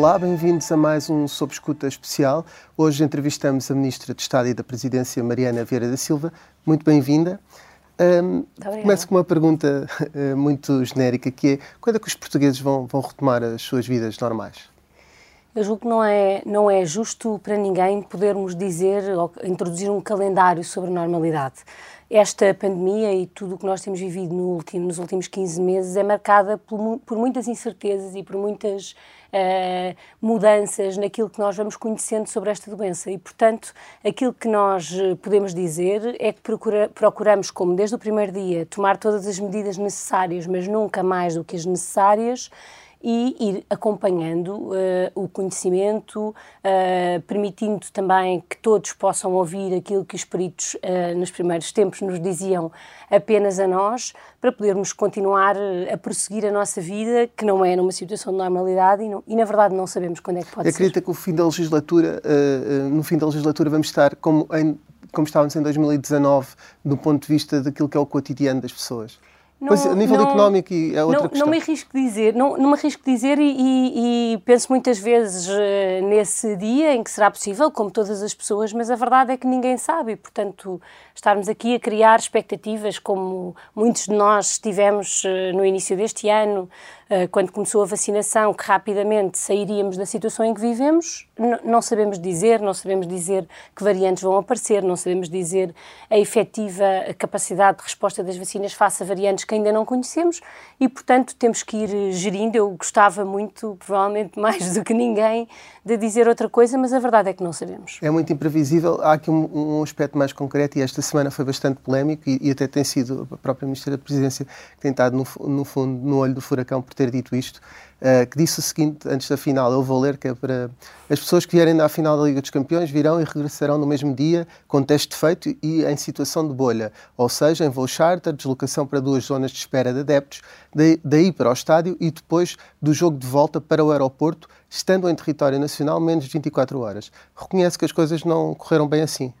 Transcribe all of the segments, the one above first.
Olá, bem-vindos a mais um Sob Escuta especial. Hoje entrevistamos a Ministra de Estado e da Presidência, Mariana Vieira da Silva. Muito bem-vinda. Um, começo com uma pergunta uh, muito genérica, que é quando é que os portugueses vão, vão retomar as suas vidas normais? Eu julgo que não é, não é justo para ninguém podermos dizer ou introduzir um calendário sobre normalidade. Esta pandemia e tudo o que nós temos vivido no último, nos últimos 15 meses é marcada por, por muitas incertezas e por muitas uh, mudanças naquilo que nós vamos conhecendo sobre esta doença. E, portanto, aquilo que nós eh, podemos dizer é que procura, procuramos, como desde o primeiro dia, tomar todas as medidas necessárias, mas nunca mais do que as necessárias e ir acompanhando uh, o conhecimento, uh, permitindo também que todos possam ouvir aquilo que os peritos uh, nos primeiros tempos nos diziam apenas a nós, para podermos continuar a prosseguir a nossa vida, que não é numa situação de normalidade e, não, e na verdade não sabemos quando é que pode Acredita ser. Acredita que o fim da legislatura, no fim da legislatura vamos estar como, em, como estávamos em 2019, do ponto de vista daquilo que é o cotidiano das pessoas? Não, pois, a nível não, económico é outra não, questão. Não me arrisco dizer, não, não me arrisco dizer e, e, e, penso muitas vezes uh, nesse dia em que será possível, como todas as pessoas, mas a verdade é que ninguém sabe, portanto, estarmos aqui a criar expectativas como muitos de nós tivemos uh, no início deste ano, quando começou a vacinação, que rapidamente sairíamos da situação em que vivemos, não sabemos dizer, não sabemos dizer que variantes vão aparecer, não sabemos dizer a efetiva capacidade de resposta das vacinas face a variantes que ainda não conhecemos e, portanto, temos que ir gerindo. Eu gostava muito, provavelmente mais do que ninguém, de dizer outra coisa, mas a verdade é que não sabemos. É muito imprevisível. Há aqui um, um aspecto mais concreto e esta semana foi bastante polémico e, e, até tem sido a própria Ministra da Presidência que tem estado, no, no fundo, no olho do furacão por ter dito isto. Uh, que disse o seguinte antes da final, eu vou ler, que é para as pessoas que vierem à final da Liga dos Campeões virão e regressarão no mesmo dia com teste feito e em situação de bolha, ou seja, em voo charter, deslocação para duas zonas de espera de adeptos, daí para o estádio e depois do jogo de volta para o aeroporto, estando em território nacional menos de 24 horas. Reconhece que as coisas não correram bem assim?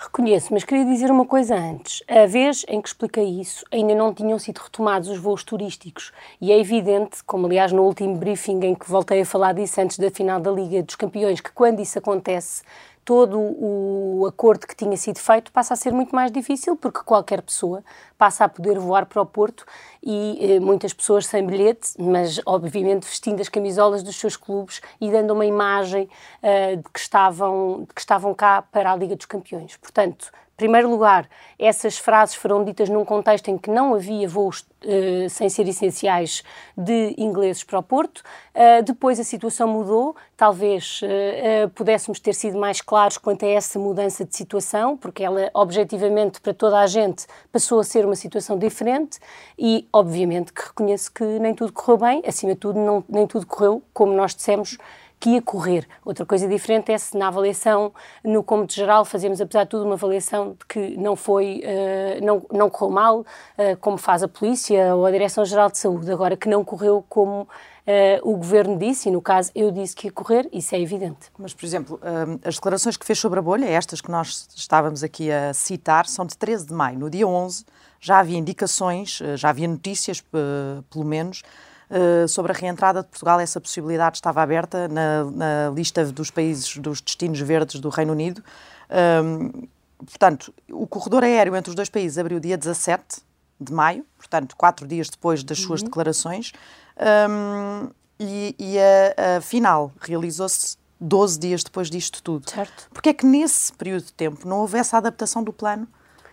Reconheço, mas queria dizer uma coisa antes. A vez em que expliquei isso, ainda não tinham sido retomados os voos turísticos. E é evidente, como aliás no último briefing em que voltei a falar disso antes da final da Liga dos Campeões, que quando isso acontece, todo o acordo que tinha sido feito passa a ser muito mais difícil, porque qualquer pessoa passa a poder voar para o Porto e eh, muitas pessoas sem bilhete, mas obviamente vestindo as camisolas dos seus clubes e dando uma imagem uh, de, que estavam, de que estavam cá para a Liga dos Campeões. Portanto, primeiro lugar, essas frases foram ditas num contexto em que não havia voos uh, sem ser essenciais de ingleses para o Porto. Uh, depois a situação mudou, talvez uh, pudéssemos ter sido mais claros quanto a essa mudança de situação, porque ela, objetivamente, para toda a gente, passou a ser uma situação diferente e, obviamente, que reconheço que nem tudo correu bem, acima de tudo, não, nem tudo correu como nós dissemos que ia correr. Outra coisa diferente é se na avaliação, no cômodo geral, fazemos, apesar de tudo, uma avaliação de que não foi, uh, não, não correu mal, uh, como faz a polícia ou a Direção-Geral de Saúde. Agora, que não correu como uh, o governo disse, e no caso eu disse que ia correr, isso é evidente. Mas, por exemplo, as declarações que fez sobre a bolha, estas que nós estávamos aqui a citar, são de 13 de maio. No dia 11 já havia indicações, já havia notícias, pelo menos, eh, sobre a reentrada de Portugal, essa possibilidade estava aberta na, na lista dos países dos destinos verdes do Reino Unido. Portanto, o corredor aéreo entre os dois países abriu dia 17 de maio, portanto, quatro dias depois das suas uhum. declarações, um, e, e, a, a final realizou-se 12 dias depois disto tudo. Certo. Porque é que nesse período de tempo não houve essa adaptação do plano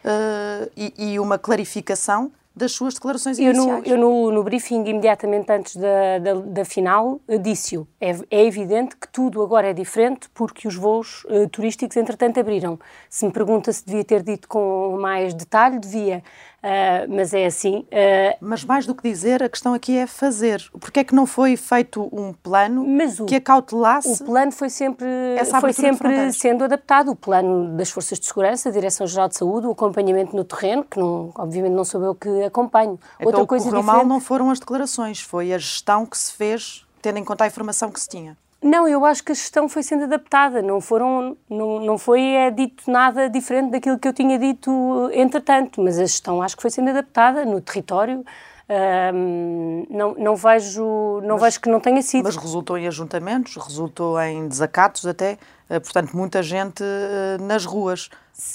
uh, e, e, uma clarificação das suas declarações iniciais. Eu, no, eu no, no briefing, imediatamente antes da, da, da final, disse-o. É, é, evidente que tudo agora é diferente porque os voos uh, turísticos, entretanto, abriram. Se me pergunta se devia ter dito com mais detalhe, devia. Uh, mas é assim. Uh, mas mais do que dizer, a questão aqui é fazer. Porque é que não foi feito um plano o, que acautelasse? O plano foi sempre, foi sempre sendo adaptado. O plano das Forças de Segurança, a Direção-Geral de Saúde, o acompanhamento no terreno, que não, obviamente não sou eu que acompanho. Então, Outra coisa o que mal não foram as declarações, foi a gestão que se fez, tendo em conta a informação que se tinha. Não, eu acho que a gestão foi sendo adaptada, não, foram, não, não foi é, dito nada diferente daquilo que eu tinha dito entretanto, mas a gestão acho que foi sendo adaptada no território, Um, não, não vejo, não mas, vejo que não tenha sido. Mas resultou em ajuntamentos, resultou em desacatos até, uh, portanto, muita gente nas ruas.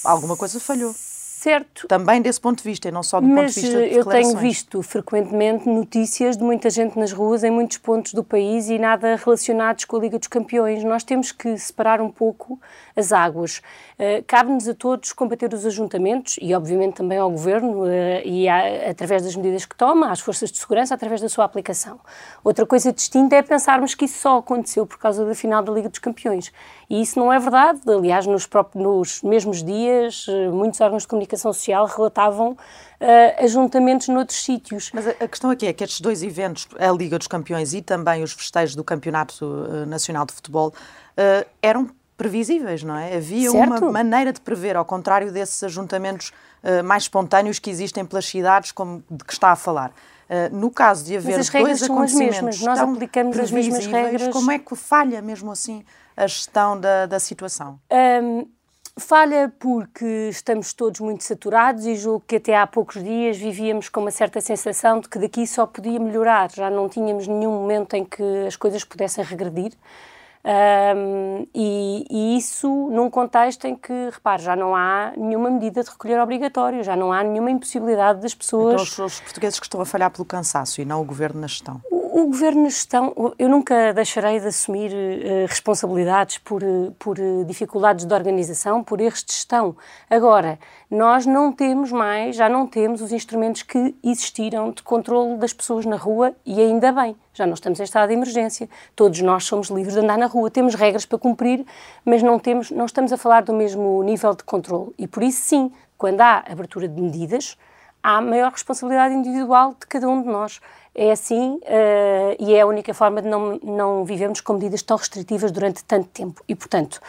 Alguma coisa falhou. Certo. Também desse ponto de vista, e não só do Mas ponto de vista de eu tenho visto frequentemente notícias de muita gente nas ruas em muitos pontos do país e nada relacionados com a Liga dos Campeões. Nós temos que separar um pouco as águas. Uh, Cabe-nos a todos combater os ajuntamentos e, obviamente, também ao Governo uh, e a, através das medidas que toma, às forças de segurança, através da sua aplicação. Outra coisa distinta é pensarmos que isso só aconteceu por causa da final da Liga dos Campeões. E isso não é verdade. Aliás, nos, próprios, nos mesmos dias, uh, muitos órgãos de comunicação social relatavam ajuntamentos noutros sítios. Mas a, questão aqui é que estes dois eventos, a Liga dos Campeões e também os festejos do Campeonato Nacional de Futebol, eram previsíveis, não é? Havia certo. uma maneira de prever, ao contrário desses ajuntamentos uh, mais espontâneos que existem pelas cidades, como de que está a falar. Uh, no caso de haver Mas as regras dois são as mesmas, nós aplicamos as mesmas regras. Como é que falha mesmo assim a gestão da, da situação? Um, falha porque estamos todos muito saturados e julgo que até há poucos dias vivíamos com uma certa sensação de que daqui só podia melhorar, já não tínhamos nenhum momento em que as coisas pudessem regredir. Um, e, e, isso num contexto em que, repare, já não há nenhuma medida de recolher obrigatório, já não há nenhuma impossibilidade das pessoas. Então, os, os portugueses que estão a falhar pelo cansaço e não o governo na gestão. O, o governo na gestão, eu nunca deixarei de assumir uh, responsabilidades por, uh, por uh, dificuldades de organização, por erros de gestão. Agora, nós não temos mais, já não temos os instrumentos que existiram de controle das pessoas na rua e ainda bem já não estamos em estado de emergência, todos nós somos livres de andar na rua, temos regras para cumprir, mas não, temos, não estamos a falar do mesmo nível de controle. E por isso, sim, quando há abertura de medidas, há maior responsabilidade individual de cada um de nós. É assim uh, e é a única forma de não, não vivermos com medidas tão restritivas durante tanto tempo. E, portanto,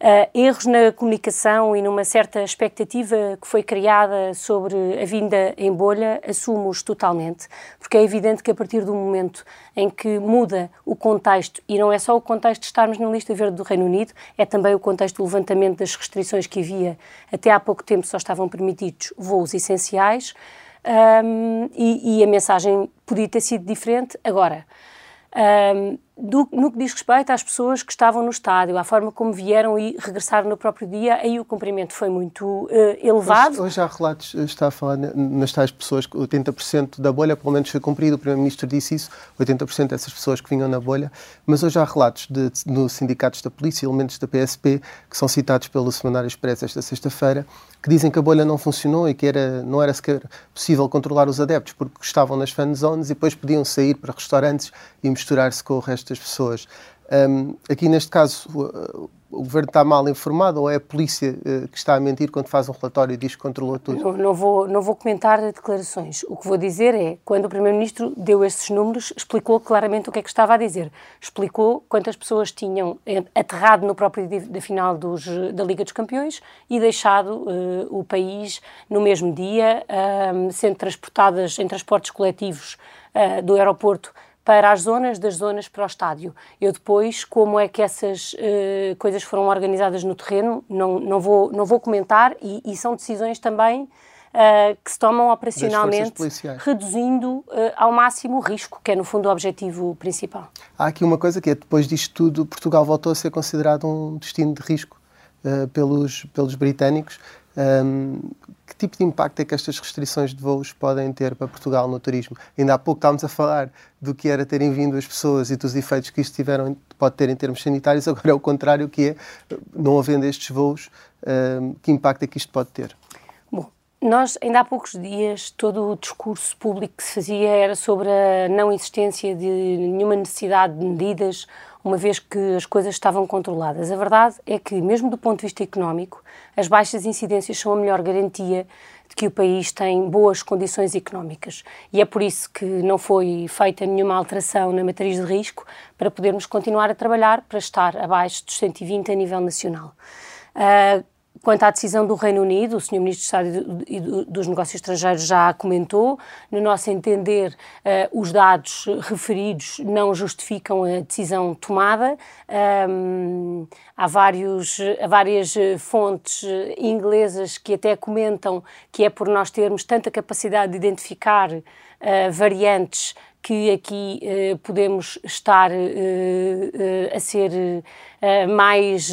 Uh, erros na comunicação e numa certa expectativa que foi criada sobre a vinda em bolha, assumo-os totalmente, porque é evidente que a partir do momento em que muda o contexto, e não é só o contexto de estarmos na lista verde do Reino Unido, é também o contexto do levantamento das restrições que havia até há pouco tempo só estavam permitidos voos essenciais, um, e, e a mensagem podia ter sido diferente. Agora, um, do, no que diz respeito às pessoas que estavam no estádio, à forma como vieram e regressaram no próprio dia, aí o cumprimento foi muito uh, elevado. Hoje, hoje há relatos, eh, está a falar nas tais pessoas que 80% da bolha, pelo menos foi cumprido, o Primeiro-Ministro disse isso, 80% dessas pessoas que vinham na bolha, mas hoje há relatos de, de, sindicatos da polícia, elementos da PSP, que são citados pelo Semanário Expresso esta sexta-feira, que dizem que a bolha não funcionou e que era, não era sequer possível controlar os adeptos, porque estavam nas fan zones e depois podiam sair para restaurantes e misturar-se com o resto das pessoas. Um, aqui neste caso, o governo está mal informado ou é a polícia uh, que está a mentir quando faz um relatório e diz que controlou tudo? Não, não, vou, não vou comentar declarações. O que vou dizer é, quando o Primeiro-Ministro deu esses números, explicou claramente o que é que estava a dizer. Explicou quantas pessoas tinham eh, aterrado no próprio dia da final dos, da Liga dos Campeões e deixado uh, o país no mesmo dia, uh, sendo transportadas em transportes coletivos do aeroporto para as zonas, das zonas para o estádio. Eu depois, como é que essas uh, coisas foram organizadas no terreno, não, não, vou, não vou comentar e, e são decisões também uh, que se tomam operacionalmente, reduzindo uh, ao máximo o risco, que é no fundo o objetivo principal. Há aqui uma coisa que é, depois disto tudo, Portugal voltou a ser considerado um destino de risco pelos, pelos britânicos. Um, que tipo de impacto é que estas restrições de voos podem ter para Portugal no turismo? Ainda há pouco estávamos a falar do que era terem vindo as pessoas e dos efeitos que isto tiveram, pode ter em termos sanitários, agora é o contrário, que é, não havendo estes voos, um, que impacto é que isto pode ter? Bom, nós, ainda há poucos dias, todo o discurso público que se fazia era sobre a não existência de nenhuma necessidade de medidas uma vez que as coisas estavam controladas. A verdade é que, mesmo do ponto de vista económico, as baixas incidências são a melhor garantia de que o país tem boas condições económicas. E é por isso que não foi feita nenhuma alteração na matriz de risco para podermos continuar a trabalhar para estar abaixo dos 120 a nível nacional. Uh, Quanto à decisão do Reino Unido, o Sr. Ministro de Estado e dos Negócios Estrangeiros já comentou. No nosso entender, uh, os dados referidos não justificam a decisão tomada. Há, vários, há várias fontes inglesas que até comentam que é por nós termos tanta capacidade de identificar uh, variantes que aqui uh, podemos estar uh, uh, a ser mais.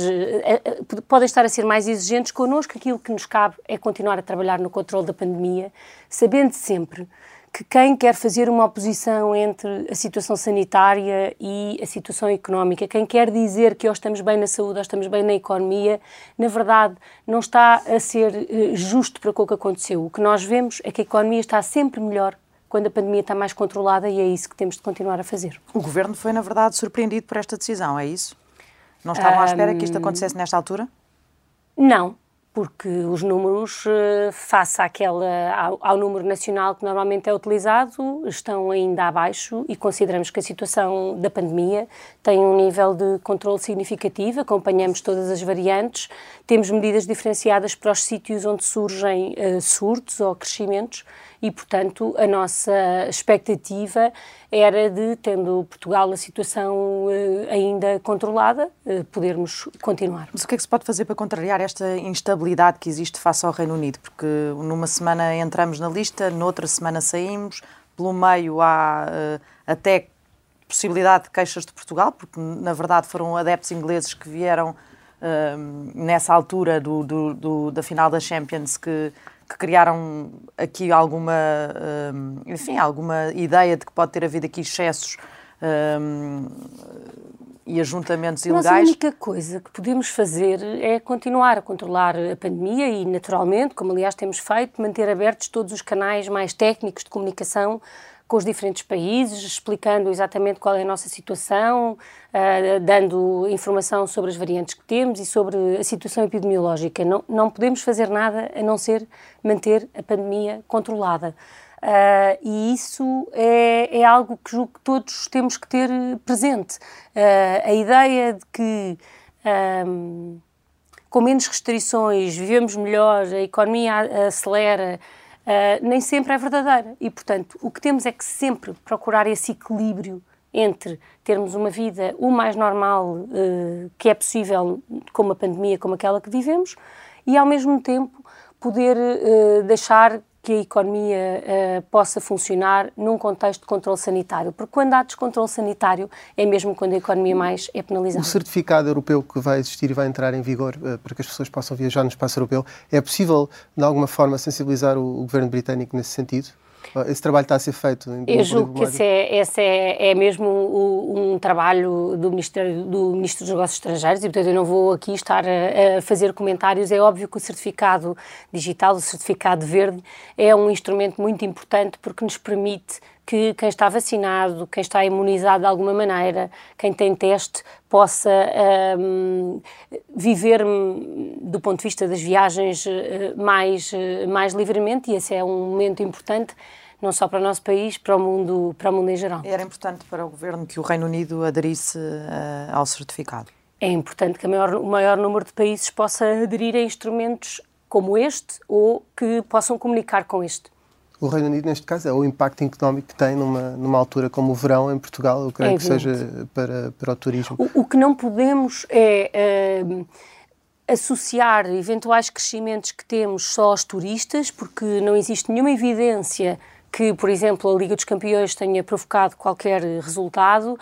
podem estar a ser mais exigentes connosco. Aquilo que nos cabe é continuar a trabalhar no controle da pandemia, sabendo sempre que quem quer fazer uma oposição entre a situação sanitária e a situação económica, quem quer dizer que ou estamos bem na saúde ou estamos bem na economia, na verdade não está a ser justo para o que aconteceu. O que nós vemos é que a economia está sempre melhor quando a pandemia está mais controlada e é isso que temos de continuar a fazer. O Governo foi, na verdade, surpreendido por esta decisão, é isso? Não estavam um, à espera que isto acontecesse nesta altura? Não, porque os números, eh, face àquela, ao, ao, número nacional que normalmente é utilizado, estão ainda abaixo e consideramos que a situação da pandemia tem um nível de controle significativo, acompanhamos todas as variantes, temos medidas diferenciadas para os sítios onde surgem uh, surtos ou crescimentos e, portanto, a nossa expectativa era de, tendo Portugal a situação uh, ainda controlada, uh, podermos continuar. Mas o que é que se pode fazer para contrariar esta instabilidade que existe face ao Reino Unido? Porque numa semana entramos na lista, noutra semana saímos, pelo meio há uh, até possibilidade de queixas de Portugal, porque na verdade foram adeptos ingleses que vieram nessa altura do, do, do, da final da Champions que que criaram aqui alguma, um, enfim, alguma ideia de que pode ter havido aqui excessos um, e ajuntamentos ilegais. Mas a única coisa que podemos fazer é continuar a controlar a pandemia e, naturalmente, como aliás temos feito, manter abertos todos os canais mais técnicos de comunicação com os diferentes países, explicando exatamente qual é a nossa situação, uh, dando informação sobre as variantes que temos e sobre a situação epidemiológica. Não, não podemos fazer nada a não ser manter a pandemia controlada. Uh, e isso é, é, algo que julgo que todos temos que ter presente. Uh, a ideia de que um, com menos restrições vivemos melhor, a economia acelera, uh, nem sempre é verdadeira. E, portanto, o que temos é que sempre procurar esse equilíbrio entre termos uma vida o mais normal uh, que é possível com uma pandemia como aquela que vivemos e, ao mesmo tempo, poder uh, deixar que a economia uh, possa funcionar num contexto de controle sanitário, porque quando há descontrole sanitário é mesmo quando a economia mais é penalizada. O certificado europeu que vai existir e vai entrar em vigor uh, para que as pessoas possam viajar no espaço europeu, é possível de alguma forma sensibilizar o, o governo britânico nesse sentido? Esse trabalho está a ser feito? Eu julgo que esse, é, esse é, é mesmo um, um, trabalho do Ministério do Ministro dos Negócios Estrangeiros e, portanto, eu não vou aqui estar a, a, fazer comentários. É óbvio que o certificado digital, o certificado verde, é um instrumento muito importante porque nos permite que quem está vacinado, quem está imunizado de alguma maneira, quem tem teste, possa um, viver hum, do ponto de vista das viagens eh, mais, eh, mais livremente e esse é um momento importante não só para o nosso país, para o mundo, para o mundo em geral. Era importante para o Governo que o Reino Unido aderisse uh, ao certificado? É importante que maior, o maior número de países possa aderir a instrumentos como este ou que possam comunicar com este. O Reino Unido, neste caso, é o impacto económico que tem numa, numa altura como o verão em Portugal, eu creio é que seja para, para o turismo. O, o que não podemos é. Uh, associar eventuais crescimentos que temos só aos turistas, porque não existe nenhuma evidência que, por exemplo, a Liga dos Campeões tenha provocado qualquer resultado uh,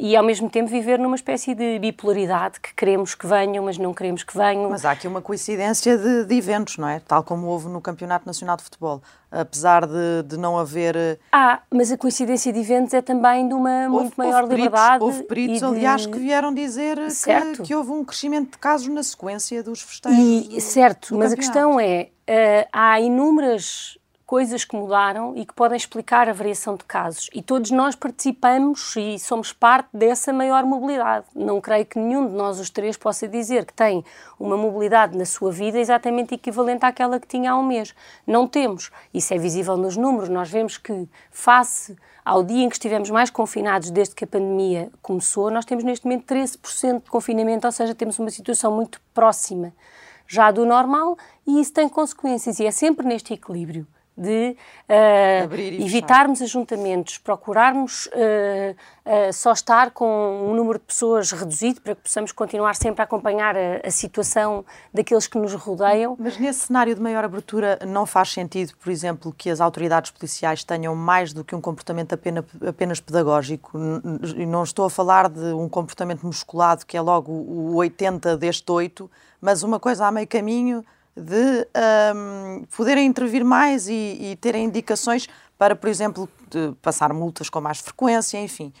e, ao mesmo tempo, viver numa espécie de bipolaridade que queremos que venham, mas não queremos que venham. Mas há aqui uma coincidência de, de eventos, não é? Tal como houve no Campeonato Nacional de Futebol. Apesar de, de não haver. Eh, ah, mas a coincidência de eventos é também de uma houve, muito maior houve liberdade. houve peritos, de... aliás, que vieram dizer que, que, houve um crescimento de casos na sequência dos festejos. E, do, certo, do mas a questão é: uh, há inúmeras coisas que mudaram e que podem explicar a variação de casos. E todos nós participamos e somos parte dessa maior mobilidade. Não creio que nenhum de nós, os três, possa dizer que tem uma mobilidade na sua vida exatamente equivalente àquela que tinha há um mês. Não temos. Isso é visível nos números. Nós vemos que, face ao dia em que estivemos mais confinados desde que a pandemia começou, nós temos neste momento 13% de confinamento, ou seja, temos uma situação muito próxima já do normal e isso tem consequências. E é sempre neste equilíbrio de uh, evitarmos ajuntamentos, procurarmos uh, uh, só estar com um número de pessoas reduzido para que possamos continuar sempre a acompanhar a, a, situação daqueles que nos rodeiam. Mas nesse cenário de maior abertura não faz sentido, por exemplo, que as autoridades policiais tenham mais do que um comportamento apenas, apenas pedagógico. E não estou a falar de um comportamento musculado que é logo o 80 deste 8, mas uma coisa a meio caminho de um, poderem intervir mais e, e, terem indicações para, por exemplo, passar multas com mais frequência, enfim,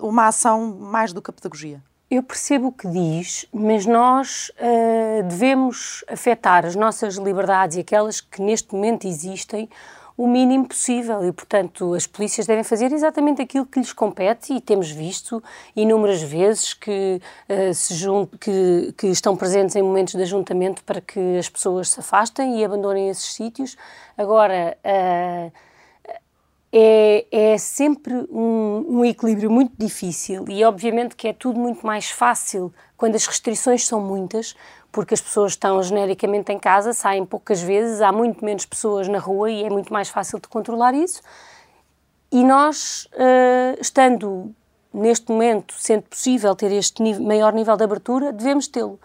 uma ação mais do que a pedagogia. Eu percebo o que diz, mas nós uh, devemos afetar as nossas liberdades e aquelas que neste momento existem o mínimo possível e, portanto, as polícias devem fazer exatamente aquilo que lhes compete e temos visto inúmeras vezes que, uh, se que, que estão presentes em momentos de ajuntamento para que as pessoas se afastem e abandonem esses sítios. Agora, uh, é, é, sempre um, um, equilíbrio muito difícil e, obviamente, que é tudo muito mais fácil quando as restrições são muitas, porque as pessoas estão genericamente em casa, saem poucas vezes, há muito menos pessoas na rua e é muito mais fácil de controlar isso. E nós, uh, estando neste momento, sendo possível ter este nível, maior nível de abertura, devemos tê-lo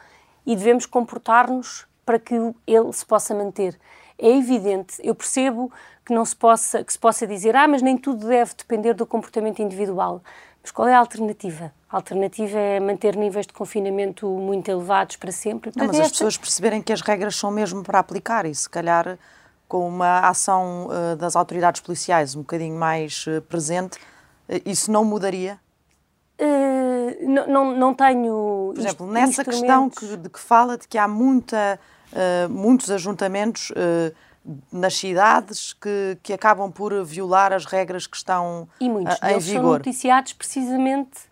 e devemos comportar-nos para que ele se possa manter. É evidente, eu percebo que não se possa que se possa dizer, ah, mas nem tudo deve depender do comportamento individual. Mas qual é a alternativa? A alternativa é manter níveis de confinamento muito elevados para sempre. Não, mas as pessoas perceberem que as regras são mesmo para aplicar e se calhar com uma ação uh, das autoridades policiais um bocadinho mais uh, presente, uh, isso não mudaria? não, não, não tenho. Por exemplo, nessa questão que, de que fala de que há muita, muitos ajuntamentos nas cidades que, que acabam por violar as regras que estão e muitos em vigor. são noticiados precisamente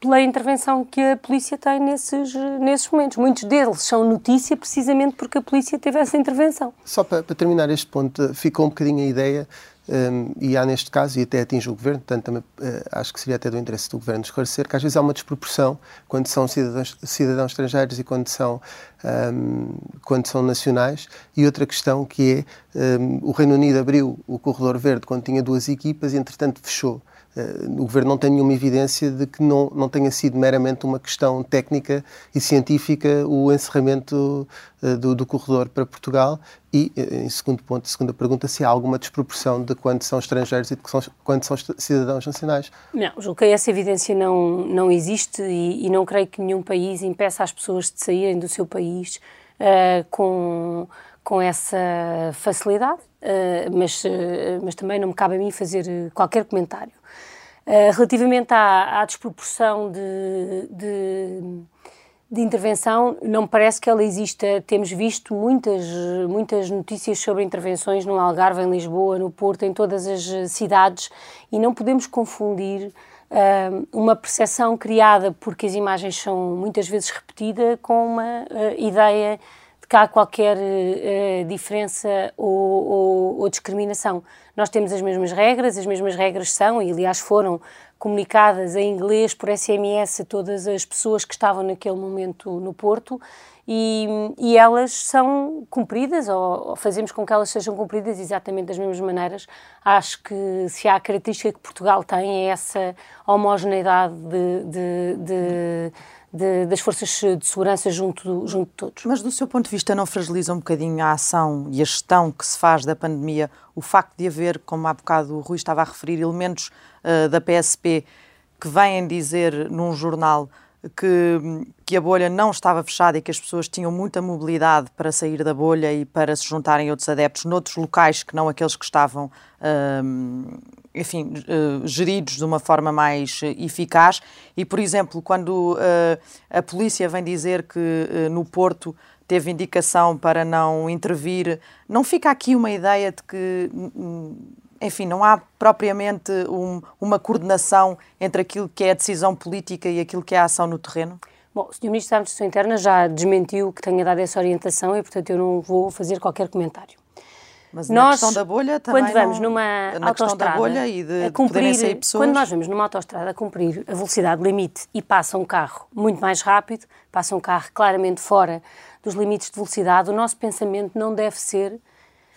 pela intervenção que a polícia tem nesses, nesses momentos. Muitos deles são notícia precisamente porque a polícia teve essa intervenção. Só para, para terminar este ponto, ficou um bocadinho a ideia um, e há neste caso, e até atinge o Governo, portanto também uh, acho que seria até do interesse do Governo esclarecer, que às vezes há uma desproporção quando são cidadãos, cidadãos estrangeiros e quando são, um, quando são nacionais. E outra questão que é, um, o Reino Unido abriu o Corredor Verde quando tinha duas equipas e entretanto fechou. Eh, o Governo não tem nenhuma evidência de que não, não tenha sido meramente uma questão técnica e científica o encerramento uh, do, do, corredor para Portugal e, eh, em segundo ponto, segunda pergunta, se há alguma desproporção de quando são estrangeiros e de quando são cidadãos nacionais. Não, julgo que essa evidência não, não existe e, e não creio que nenhum país impeça as pessoas de saírem do seu país uh, com, com essa facilidade, uh, mas, mas também não me cabe a mim fazer qualquer comentário. Eh, relativamente à, à desproporção de, de, de, intervenção, não me parece que ela exista. Temos visto muitas, muitas notícias sobre intervenções no Algarve, em Lisboa, no Porto, em todas as cidades, e não podemos confundir uma percepção criada porque as imagens são muitas vezes repetidas com uma uh, ideia de que há qualquer uh, diferença ou, ou, ou discriminação. Nós temos as mesmas regras, as mesmas regras são, e aliás foram comunicadas em inglês por SMS a todas as pessoas que estavam naquele momento no Porto e, e elas são cumpridas ou, ou, fazemos com que elas sejam cumpridas exatamente das mesmas maneiras. Acho que se há a característica que Portugal tem é essa homogeneidade de, de, de de, das forças de segurança junto, junto de todos. Mas, do seu ponto de vista, não fragiliza um bocadinho a ação e a gestão que se faz da pandemia o facto de haver, como há bocado o Rui estava a referir, elementos uh, da PSP que vêm dizer num jornal que, que a bolha não estava fechada e que as pessoas tinham muita mobilidade para sair da bolha e para se juntarem a outros adeptos noutros locais que não aqueles que estavam, uh, enfim, uh, geridos de uma forma mais eficaz. E, por exemplo, quando uh, a polícia vem dizer que no Porto teve indicação para não intervir, não fica aqui uma ideia de que enfim, não há propriamente um, uma coordenação entre aquilo que é a decisão política e aquilo que é a ação no terreno? Bom, o Sr. Ministro da Administração Interna já desmentiu que tenha dado essa orientação e, portanto, eu não vou fazer qualquer comentário. Mas na nós, questão da bolha também quando vamos não, numa na autoestrada da bolha e de, a cumprir, sair pessoas... Quando nós vamos numa autoestrada a cumprir a velocidade limite e passa um carro muito mais rápido, passa um carro claramente fora dos limites de velocidade, o nosso pensamento não deve ser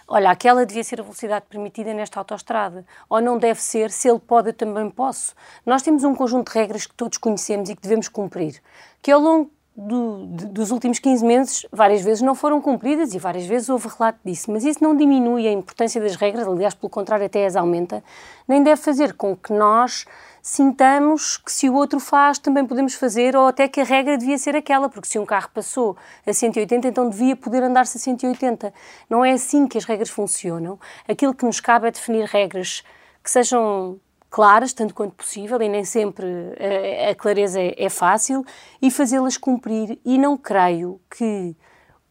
olha, aquela devia ser a velocidade permitida nesta autoestrada, ou não deve ser, se ele pode, eu também posso. Nós temos um conjunto de regras que todos conhecemos e que devemos cumprir, que ao longo do, de, dos últimos 15 meses, várias vezes não foram cumpridas e várias vezes houve relato disso, mas isso não diminui a importância das regras, aliás, pelo contrário, até as aumenta, nem deve fazer com que nós sintamos que se o outro faz também podemos fazer ou até que a regra devia ser aquela, porque se um carro passou a 180, então devia poder andar-se a 180. Não é assim que as regras funcionam. Aquilo que nos cabe é definir regras que sejam claras, tanto quanto possível, e nem sempre a, eh, a clareza é, é fácil, e fazê-las cumprir. E não creio que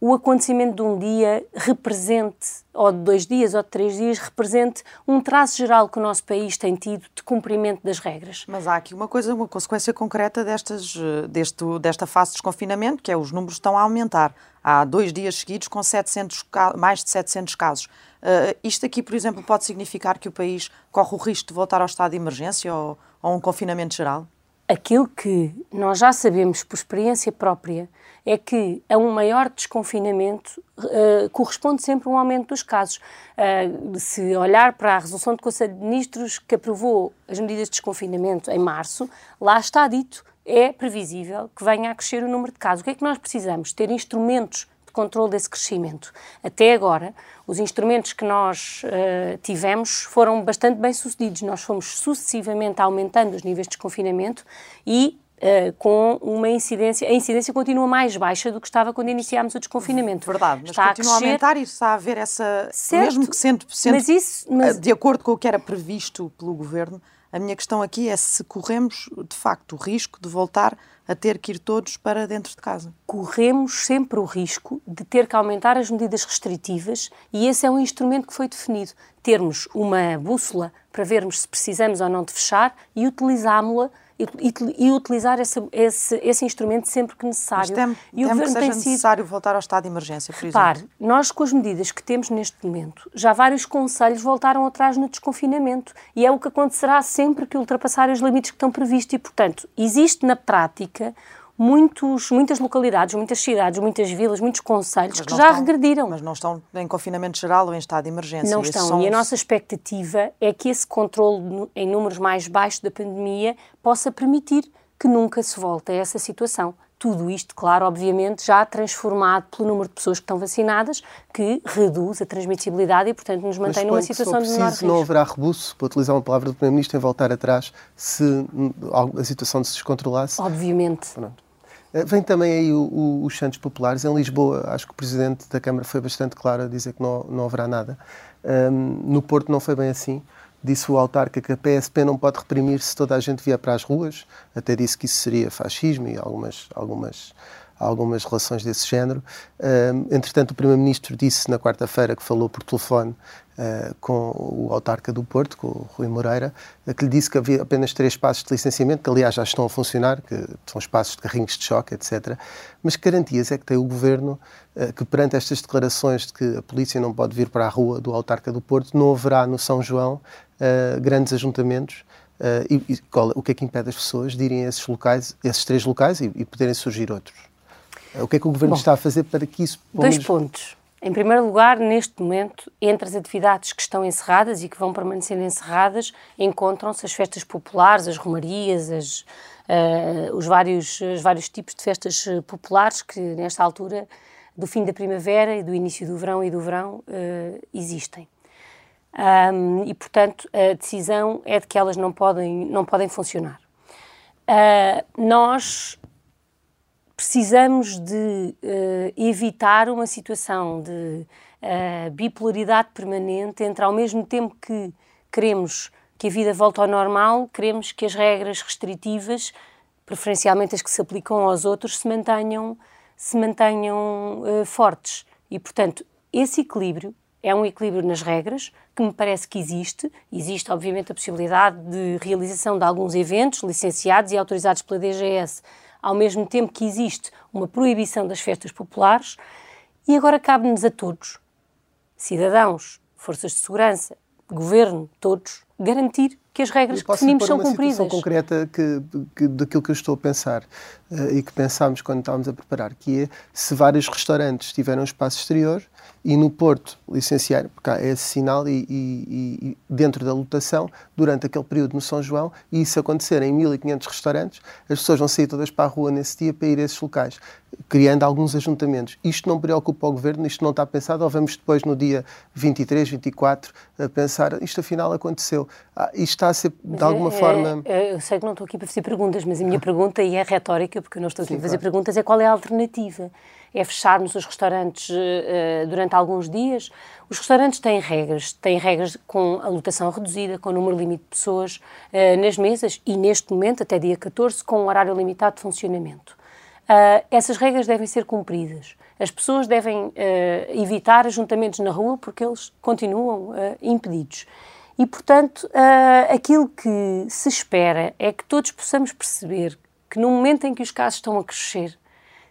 o acontecimento de um dia represente, ou de dois dias, ou de três dias, represente um traço geral que o nosso país tem tido de cumprimento das regras. Mas há aqui uma coisa, uma consequência concreta destas, deste, desta fase de desconfinamento, que é os números estão a aumentar. Há dois dias seguidos com 700, mais de 700 casos. Uh, isto aqui, por exemplo, pode significar que o país corre o risco de voltar ao estado de emergência ou, ou um confinamento geral? Aquilo que nós já sabemos por experiência própria é que a um maior desconfinamento uh, corresponde sempre a um aumento dos casos. Uh, se olhar para a resolução do Conselho de Ministros que aprovou as medidas de desconfinamento em março, lá está dito, é previsível que venha a crescer o número de casos. O que é que nós precisamos? Ter instrumentos de controle desse crescimento. Até agora, os instrumentos que nós uh, tivemos foram bastante bem sucedidos. Nós fomos sucessivamente aumentando os níveis de desconfinamento e Uh, com uma incidência, a incidência continua mais baixa do que estava quando iniciámos o desconfinamento. Verdade, mas está continua a, crescer, a aumentar e está a haver essa, certo, mesmo que sendo, sendo mas isso, mas... de acordo com o que era previsto pelo Governo, a minha questão aqui é se corremos, de facto, o risco de voltar a ter que ir todos para dentro de casa. Corremos sempre o risco de ter que aumentar as medidas restritivas e esse é um instrumento que foi definido. Termos uma bússola para vermos se precisamos ou não de fechar e utilizámo-la e, e, utilizar esse, esse, esse, instrumento sempre que necessário. Mas tem, e o tem governo que seja sido... necessário voltar ao estado de emergência, por Repare, exemplo. nós com as medidas que temos neste momento, já vários conselhos voltaram atrás no desconfinamento e é o que acontecerá sempre que ultrapassarem os limites que estão previstos e, portanto, existe na prática muitos, muitas localidades, muitas cidades, muitas vilas, muitos conselhos que já estão, regrediram. Mas não estão em confinamento geral ou em estado de emergência. Não estão. E a nossa expectativa é que esse controle em números mais baixos da pandemia possa permitir que nunca se volte a essa situação. Tudo isto, claro, obviamente, já transformado pelo número de pessoas que estão vacinadas, que reduz a transmissibilidade e, portanto, nos mantém numa situação de menor risco. não haverá rebuço, para utilizar uma palavra do Primeiro-Ministro, em voltar atrás se a situação se descontrolasse? Obviamente. Pronto. Eh, vem também aí o, o, os Santos Populares. Em Lisboa, acho que o Presidente da Câmara foi bastante claro a dizer que não, não haverá nada. Um, no Porto não foi bem assim. Disse o autarca que a PSP não pode reprimir se toda a gente vier para as ruas. Até disse que isso seria fascismo e algumas, algumas, algumas relações desse género. Entretanto, o Primeiro-Ministro disse na quarta-feira que falou por telefone uh, com o autarca do Porto, com o Rui Moreira, que lhe disse que havia apenas três passos de licenciamento, que aliás já estão a funcionar, que são espaços de carrinhos de choque, etc. Mas que garantias é que tem o Governo uh, que perante estas declarações de que a polícia não pode vir para a rua do autarca do Porto, não haverá no São João grandes ajuntamentos Uh, e, e qual, o que é que impede as pessoas de irem a esses locais, esses três locais e, e poderem surgir outros? O que é que o Governo Bom, está a fazer para que isso... Dois menos... pontos. Em primeiro lugar, neste momento, entre as atividades que estão encerradas e que vão permanecer encerradas, encontram-se as festas populares, as romarias, as, uh, os, vários, os vários tipos de festas populares que, nesta altura do fim da primavera e do início do verão e do verão, uh, existem. Um, e, portanto, a decisão é de que elas não podem, não podem funcionar. Uh, nós precisamos de uh, evitar uma situação de uh, bipolaridade permanente entre, ao mesmo tempo que queremos que a vida volte ao normal, queremos que as regras restritivas, preferencialmente as que se aplicam aos outros, se mantenham, se mantenham uh, fortes. E, portanto, esse equilíbrio é um equilíbrio nas regras, que me parece que existe. Existe, obviamente, a possibilidade de realização de alguns eventos licenciados e autorizados pela DGS ao mesmo tempo que existe uma proibição das festas populares, e agora cabe-nos a todos, cidadãos, forças de segurança, governo, todos, garantir que as regras que definimos são cumpridas. uma situação concreta que, que, daquilo que eu estou a pensar uh, e que pensámos quando estávamos a preparar, que é se vários restaurantes tiveram espaço exterior e no Porto licenciar, porque há esse sinal e, e, e, dentro da lotação, durante aquele período no São João, e isso acontecer em 1500 restaurantes, as pessoas vão sair todas para a rua nesse dia para ir a esses locais, criando alguns ajuntamentos. Isto não preocupa o Governo, isto não está pensado, ou vamos depois no dia 23, 24, a pensar, isto afinal aconteceu. Ah, isto está a ser, de alguma é, forma... É, eu sei que não estou aqui para fazer perguntas, mas a minha pergunta, e é retórica, porque eu não estou aqui Sim, para fazer claro. perguntas, é qual é a alternativa? é fecharmos os restaurantes uh, durante alguns dias. Os restaurantes têm regras, têm regras com a lotação reduzida, com o número limite de pessoas uh, nas mesas e, neste momento, até dia 14, com um horário limitado de funcionamento. Uh, essas regras devem ser cumpridas. As pessoas devem evitar ajuntamentos na rua porque eles continuam impedidos. E, portanto, aquilo que se espera é que todos possamos perceber que no momento em que os casos estão a crescer,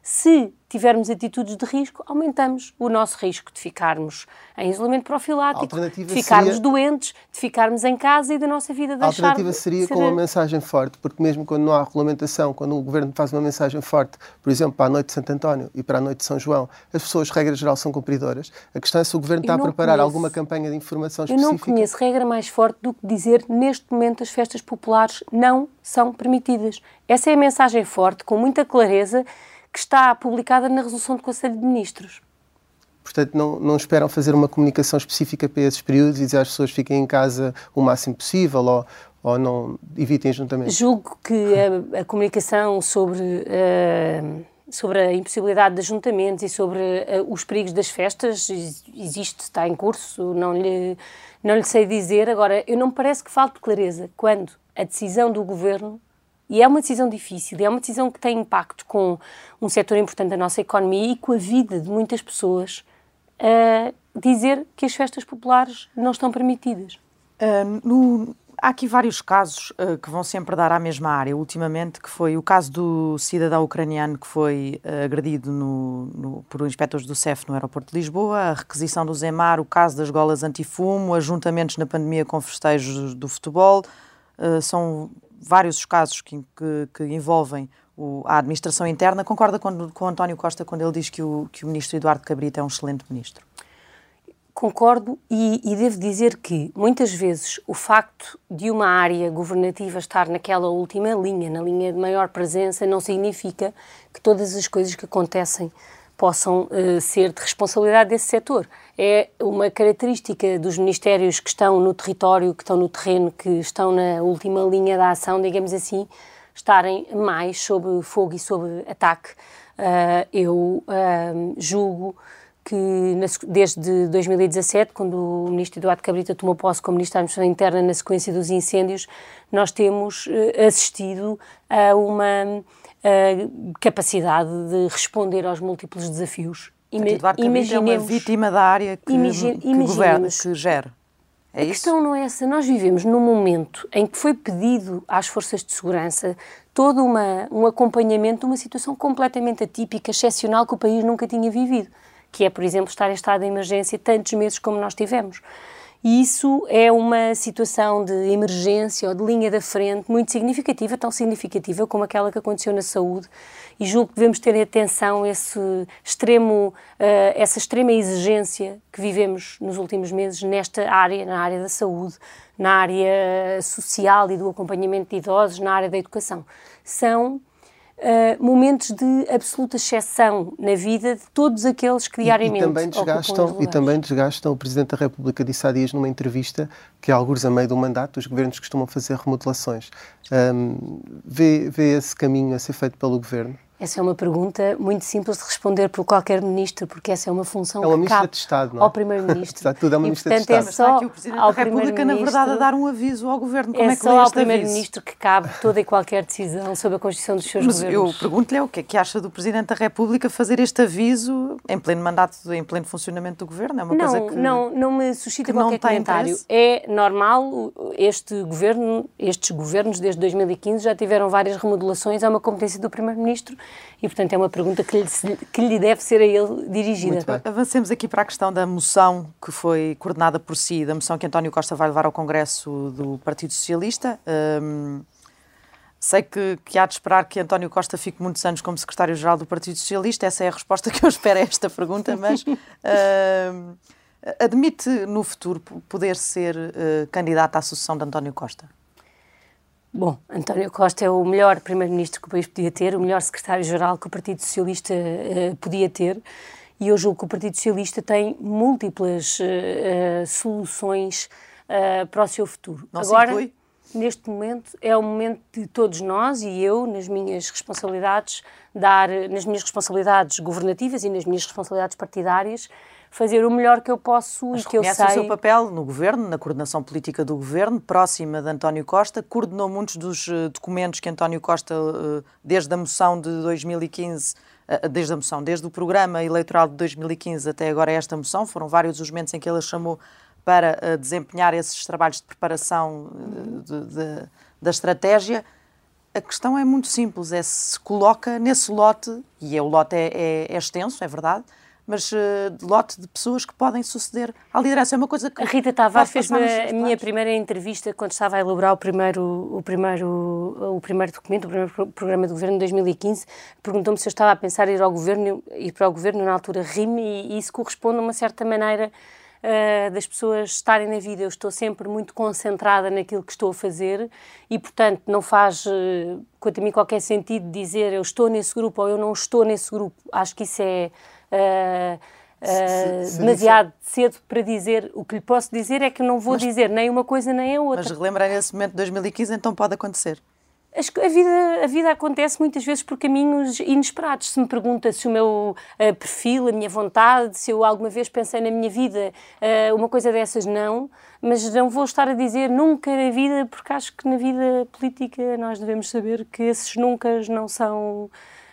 se tivermos atitudes de risco, aumentamos o nosso risco de ficarmos em isolamento profilático, de ficarmos seria... doentes, de ficarmos em casa e da nossa vida deixar A alternativa seria ser... com uma mensagem forte, porque mesmo quando não há regulamentação, quando o Governo faz uma mensagem forte, por exemplo, para a noite de Santo António e para a noite de São João, as pessoas, regra geral, são cumpridoras. A questão é se o Governo está a preparar conheço... alguma campanha de informação específica. Eu não conheço regra mais forte do que dizer, neste momento, as festas populares não são permitidas. Essa é a mensagem forte, com muita clareza, que está publicada na resolução do Conselho de Ministros. Portanto, não, não esperam fazer uma comunicação específica para esses períodos e dizer às pessoas fiquem em casa o máximo possível ou, ou não evitem juntamente? Julgo que a, a comunicação sobre, uh, sobre a impossibilidade de ajuntamentos e sobre uh, os perigos das festas existe, está em curso, não lhe, não lhe sei dizer. Agora, eu não me parece que falte clareza quando a decisão do Governo e é uma decisão difícil, é uma decisão que tem impacto com um setor importante da nossa economia e com a vida de muitas pessoas. Uh, dizer que as festas populares não estão permitidas. Uh, no, há aqui vários casos uh, que vão sempre dar à mesma área. Ultimamente, que foi o caso do cidadão ucraniano que foi uh, agredido no, no, por inspectores do CEF no aeroporto de Lisboa, a requisição do Zemar, o caso das golas antifumo, ajuntamentos na pandemia com festejos do futebol. Uh, são vários os casos que, que, que envolvem o, a administração interna. Concorda com, com António Costa quando ele diz que o, que o ministro Eduardo Cabrita é um excelente ministro? Concordo e, e, devo dizer que, muitas vezes, o facto de uma área governativa estar naquela última linha, na linha de maior presença, não significa que todas as coisas que acontecem possam uh, ser de responsabilidade desse setor. É uma característica dos ministérios que estão no território, que estão no terreno, que estão na última linha da ação, digamos assim, estarem mais sob fogo e sob ataque. Uh, eu uh, julgo que desde 2017, quando o ministro Eduardo Cabrita tomou posse como ministro da Administração Interna na sequência dos incêndios, nós temos assistido a uma capacidade de responder aos múltiplos desafios. Ima Eduardo imaginemos, é uma vítima da área que, imagi que governa, que gera. É a isso? questão não é essa. Nós vivemos num momento em que foi pedido às forças de segurança todo uma, um acompanhamento de uma situação completamente atípica, excepcional, que o país nunca tinha vivido, que é, por exemplo, estar em estado de emergência tantos meses como nós tivemos. E isso é uma situação de emergência ou de linha da frente muito significativa, tão significativa como aquela que aconteceu na saúde. E julgo que devemos ter atenção esse extremo, uh, essa extrema exigência que vivemos nos últimos meses nesta área, na área da saúde, na área social e do acompanhamento de idosos, na área da educação. São uh, momentos de absoluta exceção na vida de todos aqueles que diariamente e, e também desgastam E também desgastam, o Presidente da República disse há dias numa entrevista que, alguns a meio do mandato, os governos costumam fazer remodelações. Um, vê, vê esse caminho a ser feito pelo Governo? Essa é uma pergunta muito simples de responder por qualquer ministro, porque essa é uma função é uma que cabe de Estado, não é? ao Primeiro-Ministro. Está tudo é uma ministra de Estado. É só aqui o Presidente da República, na verdade, a dar um aviso ao Governo. Como é, é que só ao Primeiro-Ministro que cabe toda e qualquer decisão sobre a Constituição dos seus Mas governos. eu pergunto-lhe o que é que acha do Presidente da República fazer este aviso em pleno mandato, em pleno funcionamento do Governo? É uma não, coisa que Não, não me suscita qualquer comentário. Interesse? É normal, este governo, estes governos desde 2015 já tiveram várias remodelações, é uma competência do Primeiro-Ministro e, portanto, é uma pergunta que lhe, que lhe deve ser a ele dirigida. Avancemos aqui para a questão da moção que foi coordenada por si, da moção que António Costa vai levar ao Congresso do Partido Socialista. Um, sei que, que, há de esperar que António Costa fique muitos anos como secretário-geral do Partido Socialista, essa é a resposta que eu espero a esta pergunta, mas. Uh, Admite no futuro poder ser uh, candidato à sucessão de António Costa? Bom, António Costa é o melhor primeiro-ministro que o país podia ter, o melhor secretário-geral que o Partido Socialista uh, podia ter, e eu julgo que o Partido Socialista tem múltiplas uh, soluções para o seu futuro. Não Agora, se neste momento é o momento de todos nós e eu nas minhas responsabilidades dar nas minhas responsabilidades governativas e nas minhas responsabilidades partidárias fazer o melhor que eu posso Mas e que eu sei. o seu papel no governo, na coordenação política do governo, próxima de António Costa, coordenou muitos dos uh, documentos que António Costa, uh, desde a moção de 2015, uh, eh, desde a moção, desde o programa eleitoral de 2015 até agora esta moção, foram vários os momentos em que ele chamou para desempenhar esses trabalhos de preparação de, de, da estratégia. A questão é muito simples, é se coloca nesse lote, e é, o lote é, é, é extenso, é verdade, mas uh, de lote de pessoas que podem suceder à liderança. É uma coisa que. A Rita Tavares fez a minha primeira entrevista quando estava a elaborar o primeiro, o primeiro, o primeiro documento, o primeiro programa de governo de 2015. Perguntou-me se eu estava a pensar em ir ao governo, ir para o governo, na altura rime, e, e isso corresponde a uma certa maneira. Uh, das pessoas estarem na vida. Eu estou sempre muito concentrada naquilo que estou a fazer e, portanto, não faz, uh, quanto a mim, qualquer sentido dizer eu estou nesse grupo ou eu não estou nesse grupo. Acho que isso é uh, uh, demasiado cedo para dizer. O que lhe posso dizer é que não vou mas, dizer nem uma coisa nem a outra. Mas relembrar nesse momento de 2015, então pode acontecer. A vida, a vida acontece muitas vezes por caminhos inesperados. Se me pergunta se o meu uh, perfil, a minha vontade, se eu alguma vez pensei na minha vida, uh, uma coisa dessas, não. Mas não vou estar a dizer nunca na vida, porque acho que na vida política nós devemos saber que esses nunca não são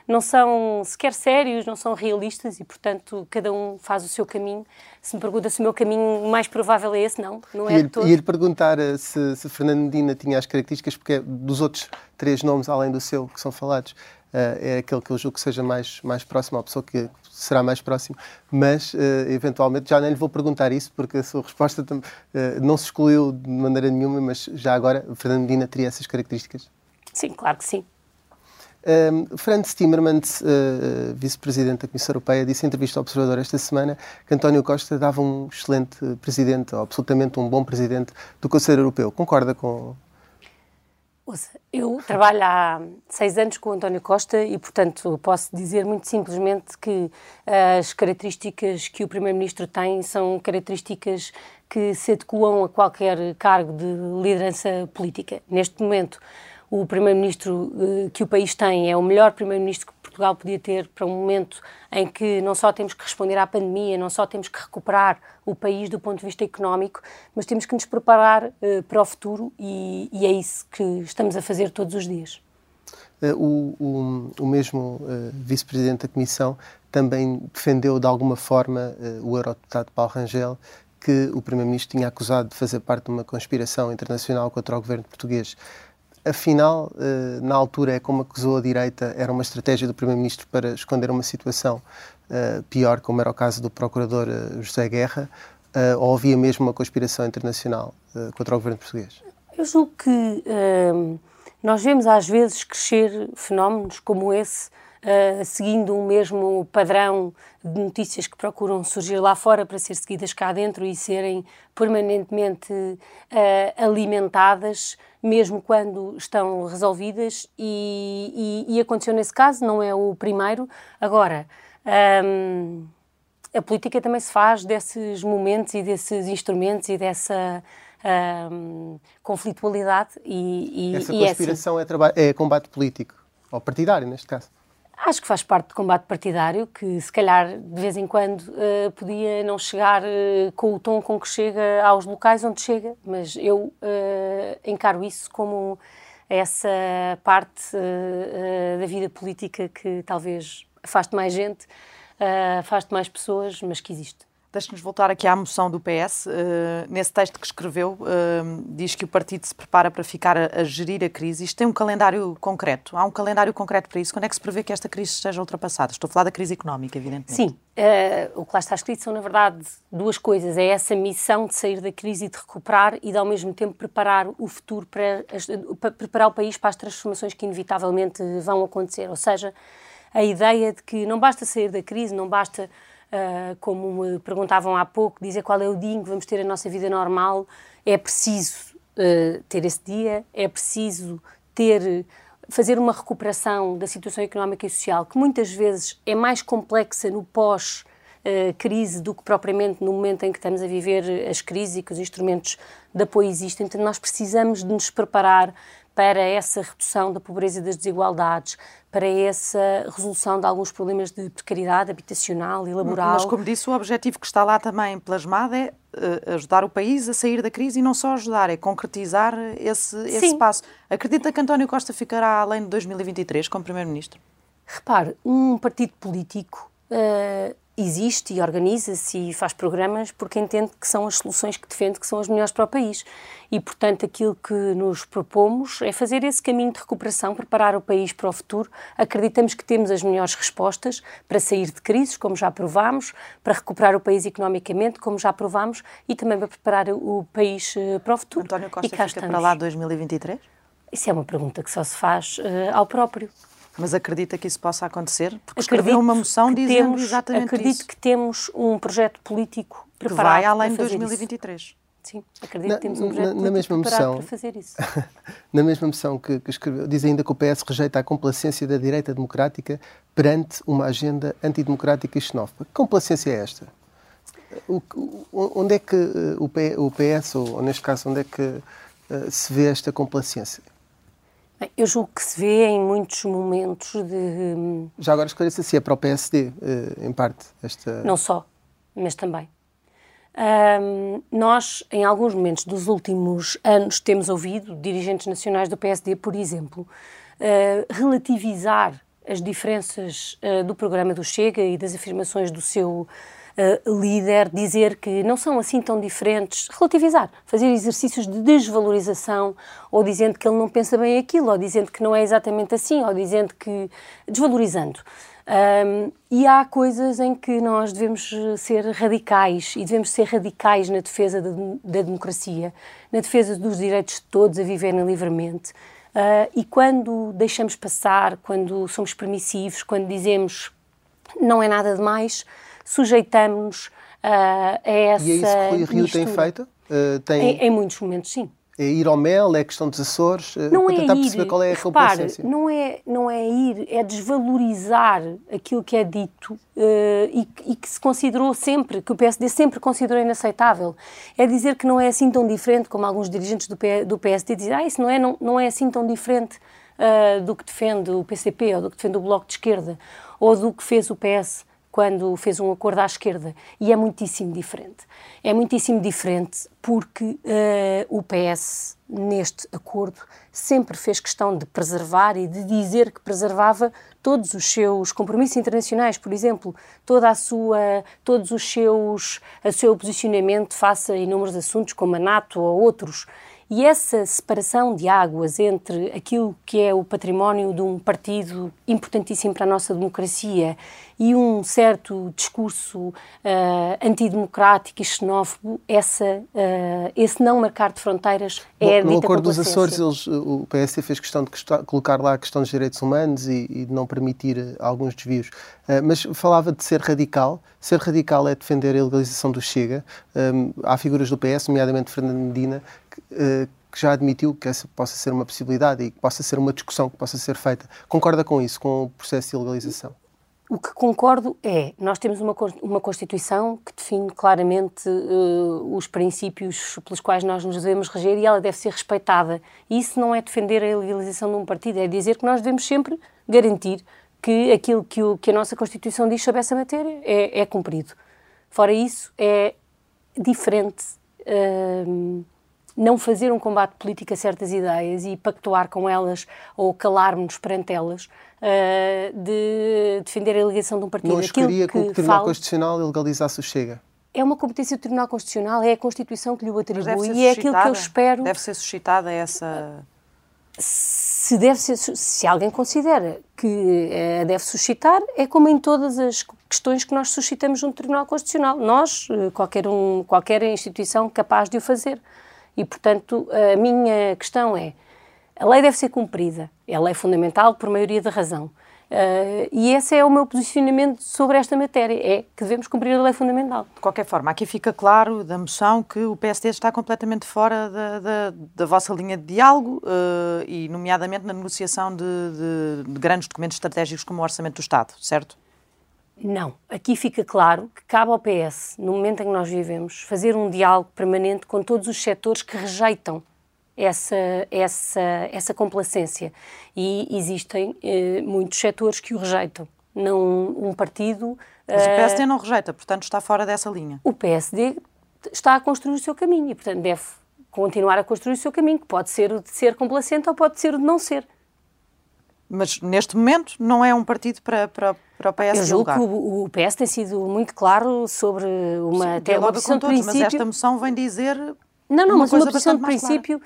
não são sequer sérios, não são realistas e, portanto, cada um faz o seu caminho. Se me pergunta se o meu caminho mais provável é esse, não, não é e, todo. Ia-lhe perguntar eh, se, se Fernando Medina tinha as características, porque é dos outros três nomes, além do seu, que são falados, Uh, é aquele que eu julgo que seja mais, mais próximo, a pessoa que será mais próximo, mas uh, eventualmente já nem lhe vou perguntar isso, porque a sua resposta uh, não se excluiu de maneira nenhuma, mas já agora, Fernando Medina teria essas características? Sim, claro que sim. Um, Franz Timmermans, uh, vice-presidente da Comissão Europeia, disse em entrevista ao Observador esta semana que António Costa dava um excelente presidente, ou absolutamente um bom presidente do Conselho Europeu. Concorda com. Eu trabalho há seis anos com António Costa e, portanto, posso dizer muito simplesmente que as características que o Primeiro-Ministro tem são características que se adequam a qualquer cargo de liderança política. Neste momento, o primeiro-ministro uh, que o país tem é o melhor primeiro-ministro que Portugal podia ter para um momento em que não só temos que responder à pandemia, não só temos que recuperar o país do ponto de vista económico, mas temos que nos preparar uh, para o futuro e, e, é isso que estamos a fazer todos os dias. Uh, o, o, o, mesmo vice-presidente da Comissão também defendeu de alguma forma o eurodeputado Paulo Rangel que o primeiro-ministro tinha acusado de fazer parte de uma conspiração internacional contra o governo português afinal, eh, na altura, é como acusou a direita, era uma estratégia do Primeiro-Ministro para esconder uma situação eh, pior, como era o caso do Procurador eh, José Guerra, ou havia mesmo uma conspiração internacional contra o governo português? Eu julgo que nós vemos às vezes crescer fenómenos como esse uh, seguindo um mesmo padrão de notícias que procuram surgir lá fora para ser seguidas cá dentro e serem permanentemente uh, alimentadas, mesmo quando estão resolvidas, e, e, e, aconteceu nesse caso, não é o primeiro. Agora, um, a política também se faz desses momentos e desses instrumentos e dessa. Um, conflitualidade e, e essa conspiração é, é, é combate político ou partidário neste caso Acho que faz parte do combate partidário, que se calhar de vez em quando uh, podia não chegar uh, com o tom com que chega aos locais onde chega, mas eu uh, encaro isso como essa parte da vida política que talvez afaste mais gente, afaste mais pessoas, mas que existe. Deixe-nos voltar aqui à moção do PS. Uh, eh, nesse texto que escreveu, uh, diz que o partido se prepara para ficar a, a, gerir a crise. Isto tem um calendário concreto? Há um calendário concreto para isso? Quando é que se prevê que esta crise esteja ultrapassada? Estou a falar da crise económica, evidentemente. Sim. Uh, o que lá está escrito são, na verdade, duas coisas. É essa missão de sair da crise e de recuperar e, de, ao mesmo tempo, preparar o futuro para, as, para preparar o país para as transformações que, inevitavelmente, vão acontecer. Ou seja, a ideia de que não basta sair da crise, não basta uh, como me perguntavam há pouco, dizer qual é o dia em que vamos ter a nossa vida normal, é preciso uh, ter esse dia, é preciso ter fazer uma recuperação da situação económica e social que muitas vezes é mais complexa no pós crise do que propriamente no momento em que estamos a viver as crises e que os instrumentos de apoio existem. Então, nós precisamos de nos preparar para essa redução da pobreza e das desigualdades, para essa resolução de alguns problemas de precariedade habitacional e laboral. Mas, como disse, o objetivo que está lá também plasmado é uh, ajudar o país a sair da crise e não só ajudar, é concretizar esse, esse passo. Acredita que António Costa ficará além de 2023 como Primeiro-Ministro? Repare, um partido político uh, existe e organiza-se e faz programas porque entende que são as soluções que defende que são as melhores para o país. E, portanto, aquilo que nos propomos é fazer esse caminho de recuperação, preparar o país para o futuro. Acreditamos que temos as melhores respostas para sair de crises, como já provámos, para recuperar o país economicamente, como já provámos, e também para preparar o país eh, para o futuro. António Costa fica estamos. para lá 2023? Isso é uma pergunta que só se faz uh, ao próprio. Mas acredita que isso possa acontecer? Porque acredito escreveu uma moção dizendo temos, exatamente acredito isso. Acredito que temos um projeto político preparado que vai além de 2023. Isso. Sim, acredito na, que temos um projeto na, na mesma moção, para fazer isso. na mesma moção que, que, escreveu, diz ainda que o PS rejeita a complacência da direita democrática perante uma agenda antidemocrática e xenófoba. Que complacência é esta? O, onde é que eh, o PS, ou neste caso, onde é que uh, se vê esta complacência? Eu julgo que se vê em muitos momentos de. Hum, Já agora esclareça se é para o PSD, eh, em parte, esta. Não só, mas também. Um, nós, em alguns momentos dos últimos anos, temos ouvido dirigentes nacionais do PSD, por exemplo, uh, relativizar as diferenças uh, do programa do Chega e das afirmações do seu líder dizer que não são assim tão diferentes, relativizar, fazer exercícios de desvalorização, ou dizendo que ele não pensa bem aquilo, ou dizendo que não é exatamente assim, ou dizendo que. desvalorizando. Um, e há coisas em que nós devemos ser radicais e devemos ser radicais na defesa da, da democracia, na defesa dos direitos de todos a viverem livremente. Uh, e quando deixamos passar, quando somos permissivos, quando dizemos não é nada demais, sujeitamos uh, a essa. E é isso que o Rio mistura. tem feito? Uh, tem... Em, em, muitos momentos, sim. É ir ao mel, é questão dos Açores, uh, não é tentar ir, perceber qual é a repare, não é, não é ir, é desvalorizar aquilo que é dito uh, e, e, que se considerou sempre, que o PSD sempre considerou inaceitável. É dizer que não é assim tão diferente, como alguns dirigentes do, P, do PSD dizem, ah, isso não é, não, não é assim tão diferente uh, do que defende o PCP ou do que defende o Bloco de Esquerda ou do que fez o PS quando fez um acordo à esquerda. E é muitíssimo diferente. É muitíssimo diferente porque uh, o PS, neste acordo, sempre fez questão de preservar e de dizer que preservava todos os seus compromissos internacionais, por exemplo, toda a sua, todos os seus, o seu posicionamento face a inúmeros assuntos como a NATO ou outros. E essa separação de águas entre aquilo que é o património de um partido importantíssimo para a nossa democracia e um certo discurso uh, antidemocrático e xenófobo, essa, uh, esse não marcar de fronteiras é Bom, No Acordo dos Açores, eles, o PSD fez questão de colocar lá a questão dos direitos humanos e, e de não permitir alguns desvios. Uh, mas falava de ser radical. Ser radical é defender a legalização do Chega. Um, há figuras do PS, nomeadamente Fernando Medina, que, que já admitiu que essa possa ser uma possibilidade e que possa ser uma discussão que possa ser feita. Concorda com isso, com o processo de legalização? O que concordo é, nós temos uma, uma Constituição que define claramente uh, os princípios pelos quais nós nos devemos reger e ela deve ser respeitada. Isso não é defender a legalização de um partido, é dizer que nós devemos sempre garantir que aquilo que, o, que a nossa Constituição diz sobre essa matéria é, é cumprido. Fora isso, é diferente uh, não fazer um combate político a certas ideias e pactuar com elas ou calarmos perante elas uh, de defender a ligação de um partido. Não escolheria que o Tribunal fala... Constitucional legalizasse o Chega? é uma competência do Tribunal Constitucional, é a Constituição que lhe o atribui e é aquilo que eu espero. Deve ser suscitada essa. Se, deve ser, se alguém considera que a deve suscitar, é como em todas as questões que nós suscitamos no Tribunal Constitucional. Nós, qualquer, um, qualquer instituição capaz de o fazer. E, portanto, a minha questão é: a lei deve ser cumprida, ela é fundamental por maioria da razão. Uh, e esse é o meu posicionamento sobre esta matéria, é que devemos cumprir a lei fundamental. De qualquer forma, aqui fica claro da moção que o PSD está completamente fora da, da, da vossa linha de diálogo uh, e, nomeadamente, na negociação de, de, de grandes documentos estratégicos como o Orçamento do Estado, certo? Não. Aqui fica claro que cabe ao PS, no momento em que nós vivemos, fazer um diálogo permanente com todos os setores que rejeitam essa, essa, essa complacência. E existem eh, muitos setores que o rejeitam. Não um partido. Mas o PSD uh, não rejeita, portanto está fora dessa linha. O PSD está a construir o seu caminho e, portanto, deve continuar a construir o seu caminho, que pode ser o de ser complacente ou pode ser o de não ser. Mas neste momento não é um partido para, para, para o PS Eu julgo que o, o, PS tem sido muito claro sobre uma, Sim, até uma posição de princípio. Mas esta moção vem dizer. Não, não, mas uma posição de princípio.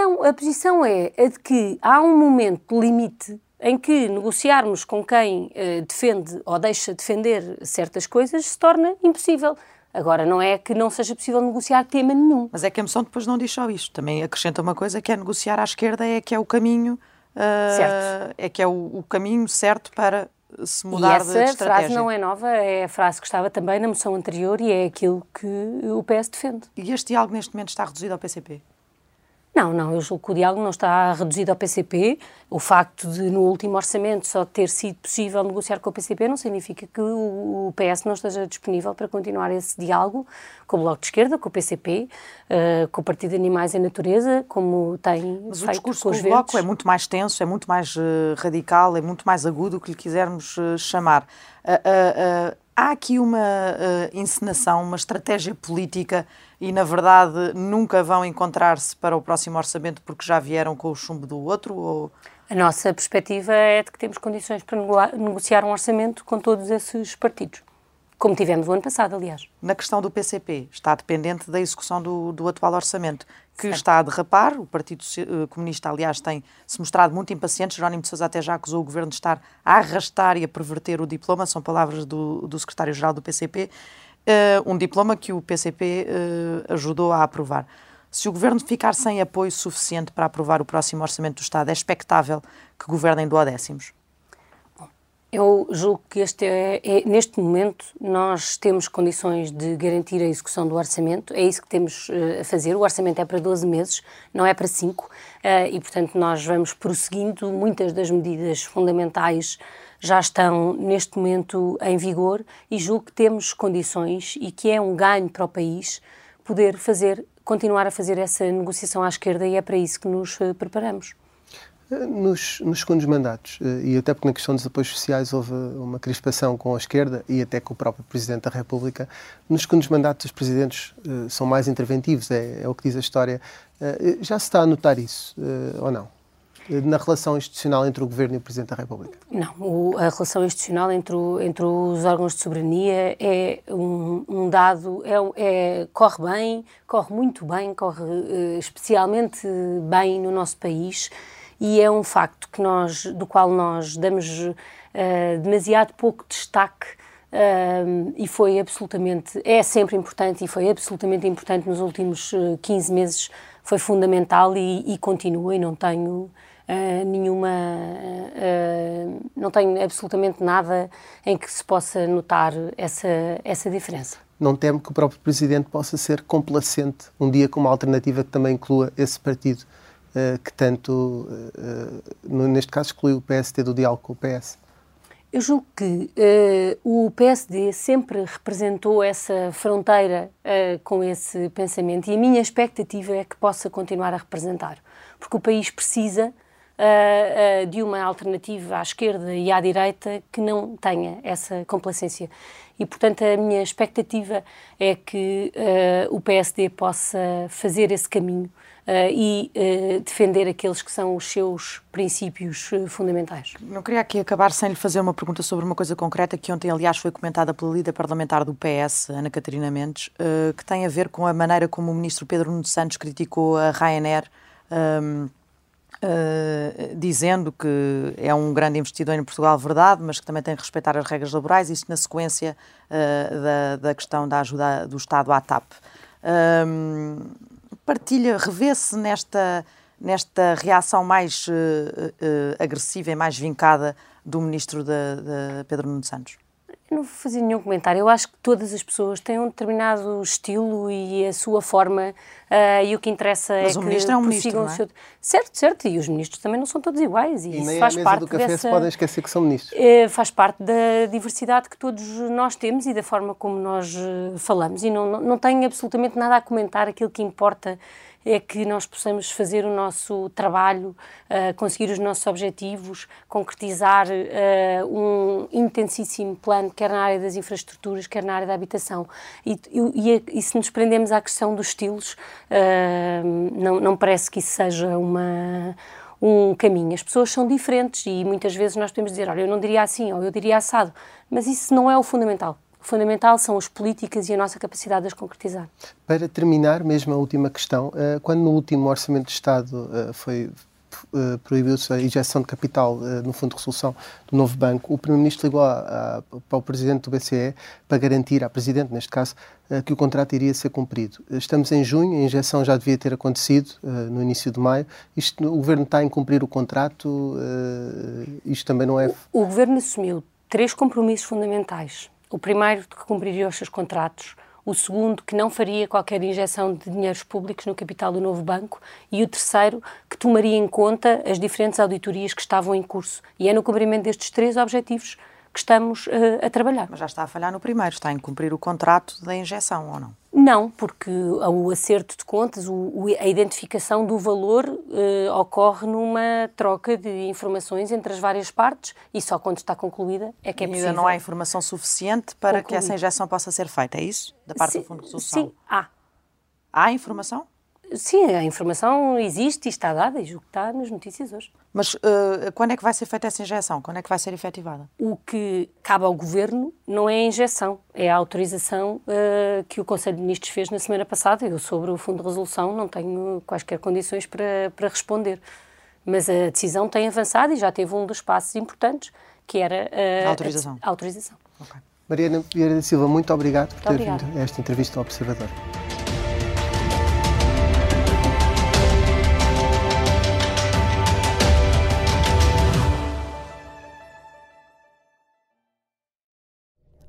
Não, a posição é a de que há um momento limite em que negociarmos com quem uh, defende ou deixa defender certas coisas se torna impossível. Agora, não é que não seja possível negociar tema nenhum. Mas é que a moção depois não diz só isto. Também acrescenta uma coisa que é negociar à esquerda é que é o caminho... Uh, certo. É que é o, o caminho certo para se mudar e essa de estratégia. frase não é nova, é a frase que estava também na moção anterior e é aquilo que o PS defende. E este diálogo neste momento está reduzido ao PCP? Não, não, eu julgo que o diálogo não está reduzido ao PCP. O facto de, no último orçamento, só ter sido possível negociar com o PCP não significa que o PS não esteja disponível para continuar esse diálogo com o Bloco de Esquerda, com o PCP, uh, eh, com o Partido de Animais e Natureza, como tem Mas feito o discurso com os do Bloco é muito mais tenso, é muito mais uh, radical, é muito mais agudo, o que lhe quisermos uh, chamar. Há aqui uma encenação, uma estratégia política e, na verdade, nunca vão encontrar-se para o próximo orçamento porque já vieram com o chumbo do outro? Ou... A nossa perspectiva é de que temos condições para negociar um orçamento com todos esses partidos. Como tivemos o ano passado, aliás. Na questão do PCP, está dependente da execução do, do atual orçamento, que certo. está a derrapar. O Partido eh, Comunista, aliás, tem se mostrado muito impaciente. Jerónimo de Sousa até já acusou o governo de estar a arrastar e a perverter o diploma. São palavras do, do secretário-geral do PCP uh, um diploma que o PCP uh, eh, ajudou a aprovar. Se o governo ficar sem apoio suficiente para aprovar o próximo orçamento do Estado, é expectável que governem duodécimos? Eu julgo que este é, é, neste momento nós temos condições de garantir a execução do orçamento, é isso que temos uh, a fazer. O orçamento é para 12 meses, não é para 5, uh, e portanto nós vamos prosseguindo. Muitas das medidas fundamentais já estão neste momento em vigor e julgo que temos condições e que é um ganho para o país poder fazer, continuar a fazer essa negociação à esquerda e é para isso que nos eh, preparamos. Nos, nos, segundos mandatos, eh, e até porque na questão dos apoios sociais houve uma crispação com a esquerda e até com o próprio Presidente da República, nos segundos mandatos os presidentes são mais interventivos, é, é, o que diz a história. Já se está a notar isso, ou não? na relação institucional entre o Governo e o Presidente da República? Não, o, a relação institucional entre, o, entre, os órgãos de soberania é um, um dado, é, é, corre bem, corre muito bem, corre especialmente bem no nosso país e é um facto que nós, do qual nós damos uh, demasiado pouco destaque uh, e foi absolutamente, é sempre importante e foi absolutamente importante nos últimos 15 meses, foi fundamental e, e continua e não tenho uh, nenhuma. Uh, não tenho absolutamente nada em que se possa notar essa, essa diferença. Não temo que o próprio Presidente possa ser complacente um dia com uma alternativa que também inclua esse partido que tanto, neste caso, exclui o PSD do diálogo com o PS? Eu julgo que uh, o PSD sempre representou essa fronteira uh, com esse pensamento e a minha expectativa é que possa continuar a representar, porque o país precisa uh, de uma alternativa à esquerda e à direita que não tenha essa complacência. e, portanto, a minha expectativa é que o PSD possa fazer esse caminho e uh, defender aqueles que são os seus princípios uh, fundamentais. Não queria aqui acabar sem lhe fazer uma pergunta sobre uma coisa concreta que ontem, aliás, foi comentada pela líder parlamentar do PS, Ana Catarina Mendes, que tem a ver com a maneira como o ministro Pedro Nuno Santos criticou a Ryanair. Um, Uh, dizendo que é um grande investidor em Portugal, verdade, mas que também tem que respeitar as regras laborais, isso na sequência uh, da, da, questão da ajuda do Estado à TAP. Um, partilha, revê-se nesta, nesta reação mais uh, agressiva e mais vincada do ministro de, de Pedro Nuno Santos? Não vou fazer nenhum comentário. Eu acho que todas as pessoas têm um determinado estilo e a sua forma, uh, e o que interessa Mas é o que ministro é um ministro, não é? seu... Certo, certo, e os ministros também não são todos iguais. E, e nem faz a mesa parte do café dessa... se podem esquecer que são ministros. Uh, faz parte da diversidade que todos nós temos e da forma como nós uh, falamos. E não, não, não tenho absolutamente nada a comentar. Aquilo que importa é que nós possamos fazer o nosso trabalho, uh, conseguir os nossos objetivos, concretizar uh, um intensíssimo plano, quer na área das infraestruturas, quer na área da habitação. E, e, e se nos prendemos à questão dos estilos, uh, não, não parece que isso seja uma um caminho. As pessoas são diferentes e muitas vezes nós podemos dizer, olha, eu não diria assim ou eu diria assado, mas isso não é o fundamental. O fundamental são as políticas e a nossa capacidade de as concretizar. Para terminar, mesmo a última questão, eh, quando no último Orçamento de Estado eh, foi eh, proibiu-se a injeção de capital no Fundo de Resolução do novo banco, o Primeiro-Ministro ligou a, a, para o Presidente do BCE para garantir, à Presidente neste caso, que o contrato iria ser cumprido. Estamos em junho, a injeção já devia ter acontecido no início de maio. Isto, o Governo está a incumprir o contrato? Isto também não é... O, o Governo assumiu três compromissos fundamentais o primeiro, que cumpriria os seus contratos, o segundo, que não faria qualquer injeção de dinheiros públicos no capital do novo banco, e o terceiro, que tomaria em conta as diferentes auditorias que estavam em curso. E é no cumprimento destes três objetivos que estamos uh, a trabalhar. Mas já está a falhar no primeiro, está a incumprir o contrato da injeção, ou não? Não, porque o acerto de contas, o, a identificação do valor uh, ocorre numa troca de informações entre as várias partes e só quando está concluída é que é possível. Ainda não há informação suficiente para concluir. que essa injeção possa ser feita, é isso? Da parte sim, do Fundo de Resolução? Sim, há. Há informação? Sim, a informação existe e está dada, e o que está nas notícias hoje. Mas uh, quando é que vai ser feita essa injeção? Quando é que vai ser efetivada? O que cabe ao Governo não é a injeção, é a autorização uh, que o Conselho de Ministros fez na semana passada. Eu, sobre o Fundo de Resolução, não tenho quaisquer condições para, para responder. Mas a decisão tem avançado e já teve um dos passos importantes, que era uh, a autorização. A, a autorização. Okay. Mariana Vieira da Silva, muito obrigado por muito ter vindo a esta entrevista ao Observador.